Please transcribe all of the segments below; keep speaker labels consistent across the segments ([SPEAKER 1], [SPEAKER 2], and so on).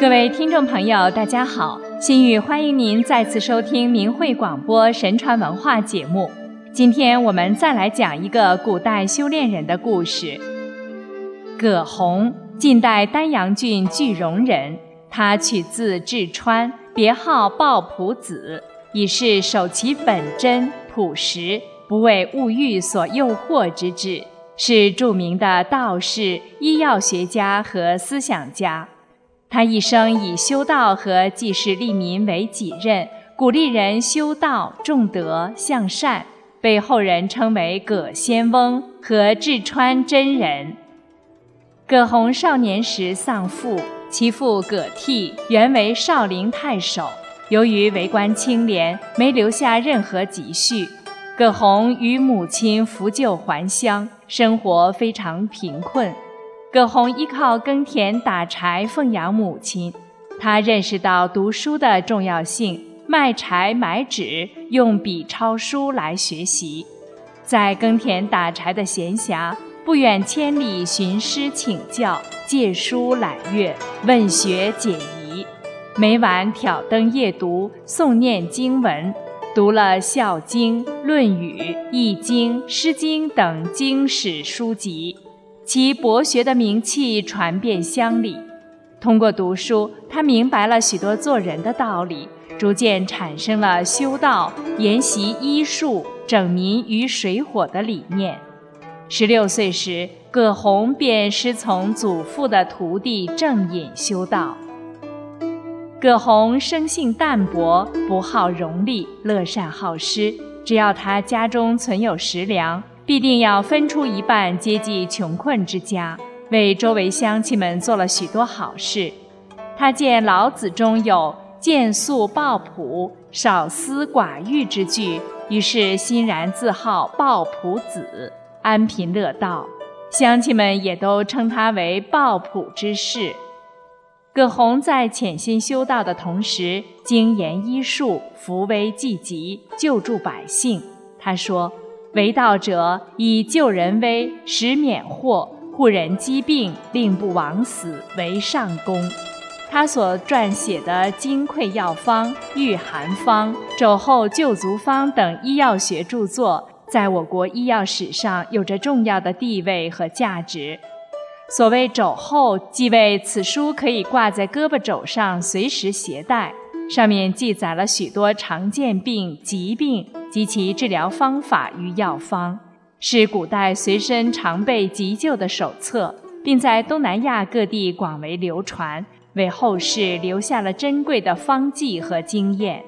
[SPEAKER 1] 各位听众朋友，大家好！心雨欢迎您再次收听明慧广播神传文化节目。今天我们再来讲一个古代修炼人的故事。葛洪，晋代丹阳郡句容人，他取自颕川，别号抱朴子，以是守其本真、朴实，不为物欲所诱惑之志，是著名的道士、医药学家和思想家。他一生以修道和济世利民为己任，鼓励人修道、重德、向善，被后人称为葛仙翁和智川真人。葛洪少年时丧父，其父葛悌原为少陵太守，由于为官清廉，没留下任何积蓄。葛洪与母亲扶柩还乡，生活非常贫困。葛洪依靠耕田打柴奉养母亲，他认识到读书的重要性，卖柴买纸，用笔抄书来学习。在耕田打柴的闲暇，不远千里寻师请教，借书揽阅，问学解疑。每晚挑灯夜读，诵念经文，读了《孝经》《论语》《易经》《诗经》等经史书籍。其博学的名气传遍乡里。通过读书，他明白了许多做人的道理，逐渐产生了修道、研习医术、整民于水火的理念。十六岁时，葛洪便师从祖父的徒弟郑隐修道。葛洪生性淡泊，不好荣利，乐善好施。只要他家中存有食粮。必定要分出一半接济穷困之家，为周围乡亲们做了许多好事。他见老子中有“见素抱朴，少思寡欲”之句，于是欣然自号抱朴子，安贫乐道。乡亲们也都称他为抱朴之士。葛洪在潜心修道的同时，精研医术，扶危济急，救助百姓。他说。为道者，以救人危，使免祸，护人疾病，令不枉死，为上功。他所撰写的《金匮药方》《御寒方》《肘后救足方》等医药学著作，在我国医药史上有着重要的地位和价值。所谓肘后，即为此书可以挂在胳膊肘上，随时携带。上面记载了许多常见病、疾病及其治疗方法与药方，是古代随身常备急救的手册，并在东南亚各地广为流传，为后世留下了珍贵的方剂和经验。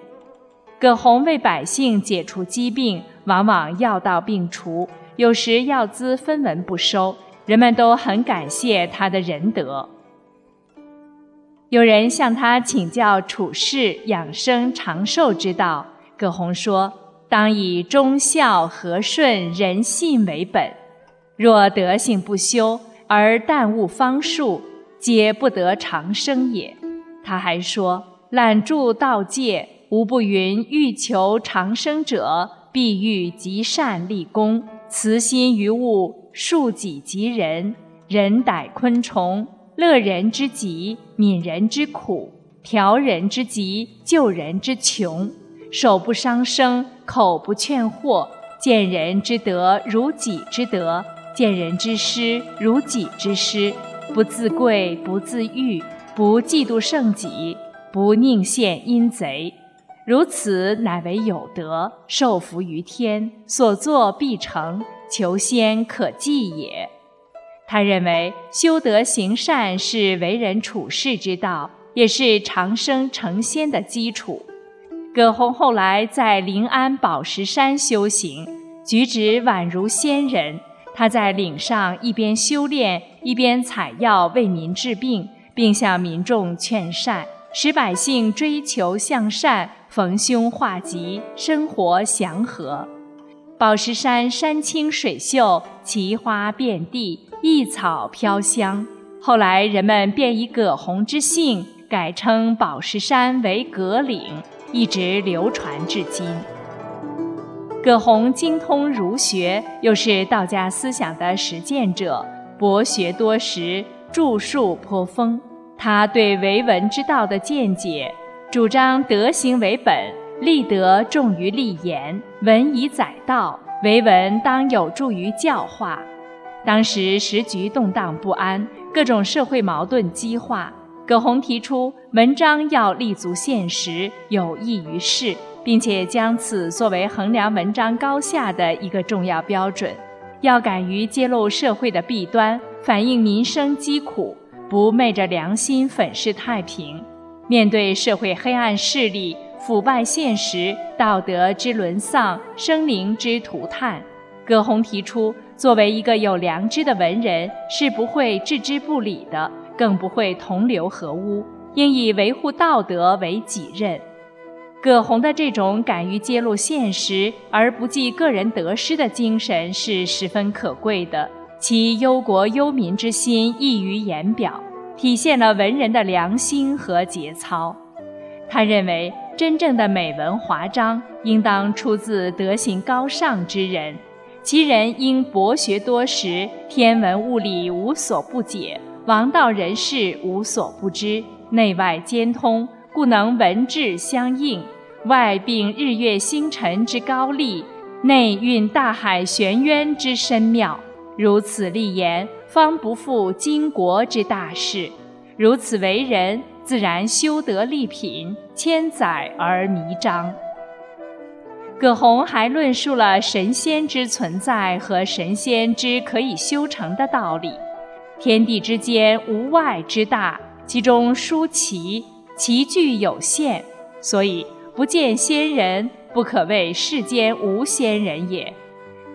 [SPEAKER 1] 葛洪为百姓解除疾病，往往药到病除，有时药资分文不收，人们都很感谢他的仁德。有人向他请教处世养生长寿之道，葛洪说：“当以忠孝和顺仁信为本，若德行不修而耽误方术，皆不得长生也。”他还说：“揽住道戒，无不云：欲求长生者，必欲积善立功，慈心于物，恕己及人，人逮昆虫。”乐人之极，悯人之苦，调人之急，救人之穷，手不伤生，口不劝祸，见人之德如己之德，见人之失如己之失，不自贵，不自欲，不嫉妒胜己，不宁陷阴贼，如此乃为有德，受福于天，所作必成，求仙可济也。他认为修德行善是为人处世之道，也是长生成仙的基础。葛洪后来在临安宝石山修行，举止宛如仙人。他在岭上一边修炼，一边采药为民治病，并向民众劝善，使百姓追求向善，逢凶化吉，生活祥和。宝石山山清水秀，奇花遍地。异草飘香，后来人们便以葛洪之姓改称宝石山为葛岭，一直流传至今。葛洪精通儒学，又是道家思想的实践者，博学多识，著述颇丰。他对为文之道的见解，主张德行为本，立德重于立言，文以载道，为文当有助于教化。当时时局动荡不安，各种社会矛盾激化。葛洪提出，文章要立足现实，有益于世，并且将此作为衡量文章高下的一个重要标准。要敢于揭露社会的弊端，反映民生疾苦。不昧着良心粉饰太平，面对社会黑暗势力、腐败现实、道德之沦丧、生灵之涂炭，葛洪提出，作为一个有良知的文人，是不会置之不理的，更不会同流合污，应以维护道德为己任。葛洪的这种敢于揭露现实而不计个人得失的精神，是十分可贵的。其忧国忧民之心溢于言表，体现了文人的良心和节操。他认为，真正的美文华章应当出自德行高尚之人，其人应博学多识，天文物理无所不解，王道人士无所不知，内外兼通，故能文治相应，外并日月星辰之高丽，内蕴大海玄渊之深妙。如此立言，方不负经国之大事；如此为人，自然修德立品，千载而弥彰。葛洪还论述了神仙之存在和神仙之可以修成的道理。天地之间无外之大，其中殊奇，其具有限，所以不见仙人，不可谓世间无仙人也。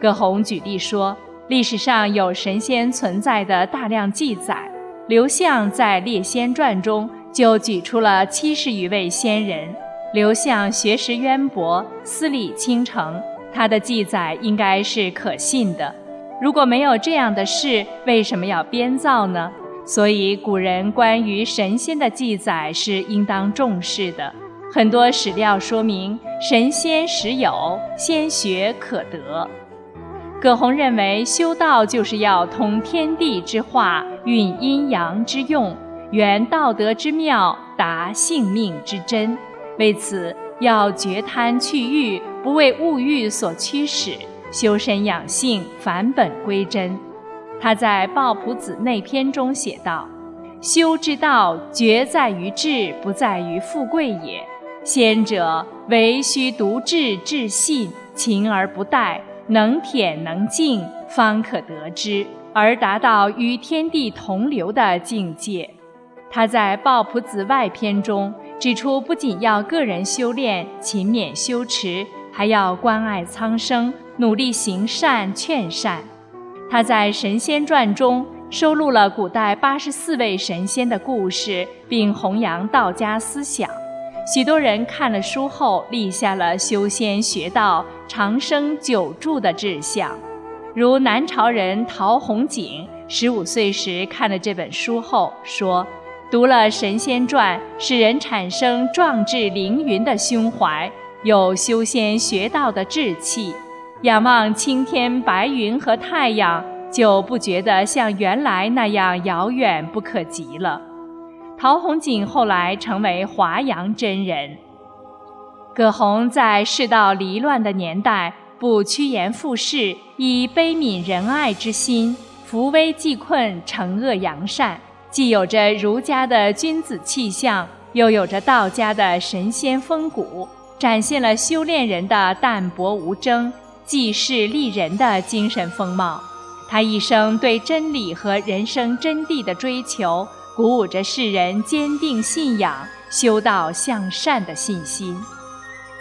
[SPEAKER 1] 葛洪举例说。历史上有神仙存在的大量记载，刘向在《列仙传》中就举出了七十余位仙人。刘向学识渊博，思理清澄，他的记载应该是可信的。如果没有这样的事，为什么要编造呢？所以古人关于神仙的记载是应当重视的。很多史料说明神仙实有，仙学可得。葛洪认为，修道就是要通天地之化，运阴阳之用，圆道德之妙，达性命之真。为此，要绝贪去欲，不为物欲所驱使，修身养性，返本归真。他在《抱朴子内篇》中写道：“修之道，绝在于志，不在于富贵也。先者，唯须独志至信，勤而不怠。”能恬能静，方可得之，而达到与天地同流的境界。他在《抱朴子外篇》中指出，不仅要个人修炼、勤勉修持，还要关爱苍生，努力行善劝善。他在《神仙传》中收录了古代八十四位神仙的故事，并弘扬道家思想。许多人看了书后，立下了修仙学道、长生久住的志向。如南朝人陶弘景，十五岁时看了这本书后说：“读了《神仙传》，使人产生壮志凌云的胸怀，有修仙学道的志气。仰望青天白云和太阳，就不觉得像原来那样遥远不可及了。”陶弘景后来成为华阳真人。葛洪在世道离乱的年代，不趋炎附势，以悲悯仁爱之心，扶危济困，惩恶扬善，既有着儒家的君子气象，又有着道家的神仙风骨，展现了修炼人的淡泊无争、济世利人的精神风貌。他一生对真理和人生真谛的追求。鼓舞着世人坚定信仰、修道向善的信心。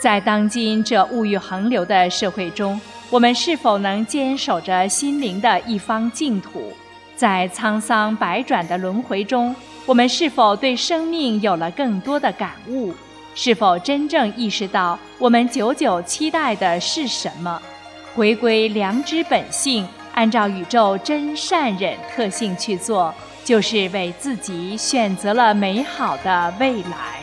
[SPEAKER 1] 在当今这物欲横流的社会中，我们是否能坚守着心灵的一方净土？在沧桑百转的轮回中，我们是否对生命有了更多的感悟？是否真正意识到我们久久期待的是什么？回归良知本性，按照宇宙真善忍特性去做。就是为自己选择了美好的未来。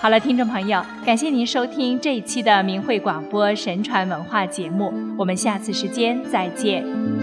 [SPEAKER 1] 好了，听众朋友，感谢您收听这一期的明慧广播神传文化节目，我们下次时间再见。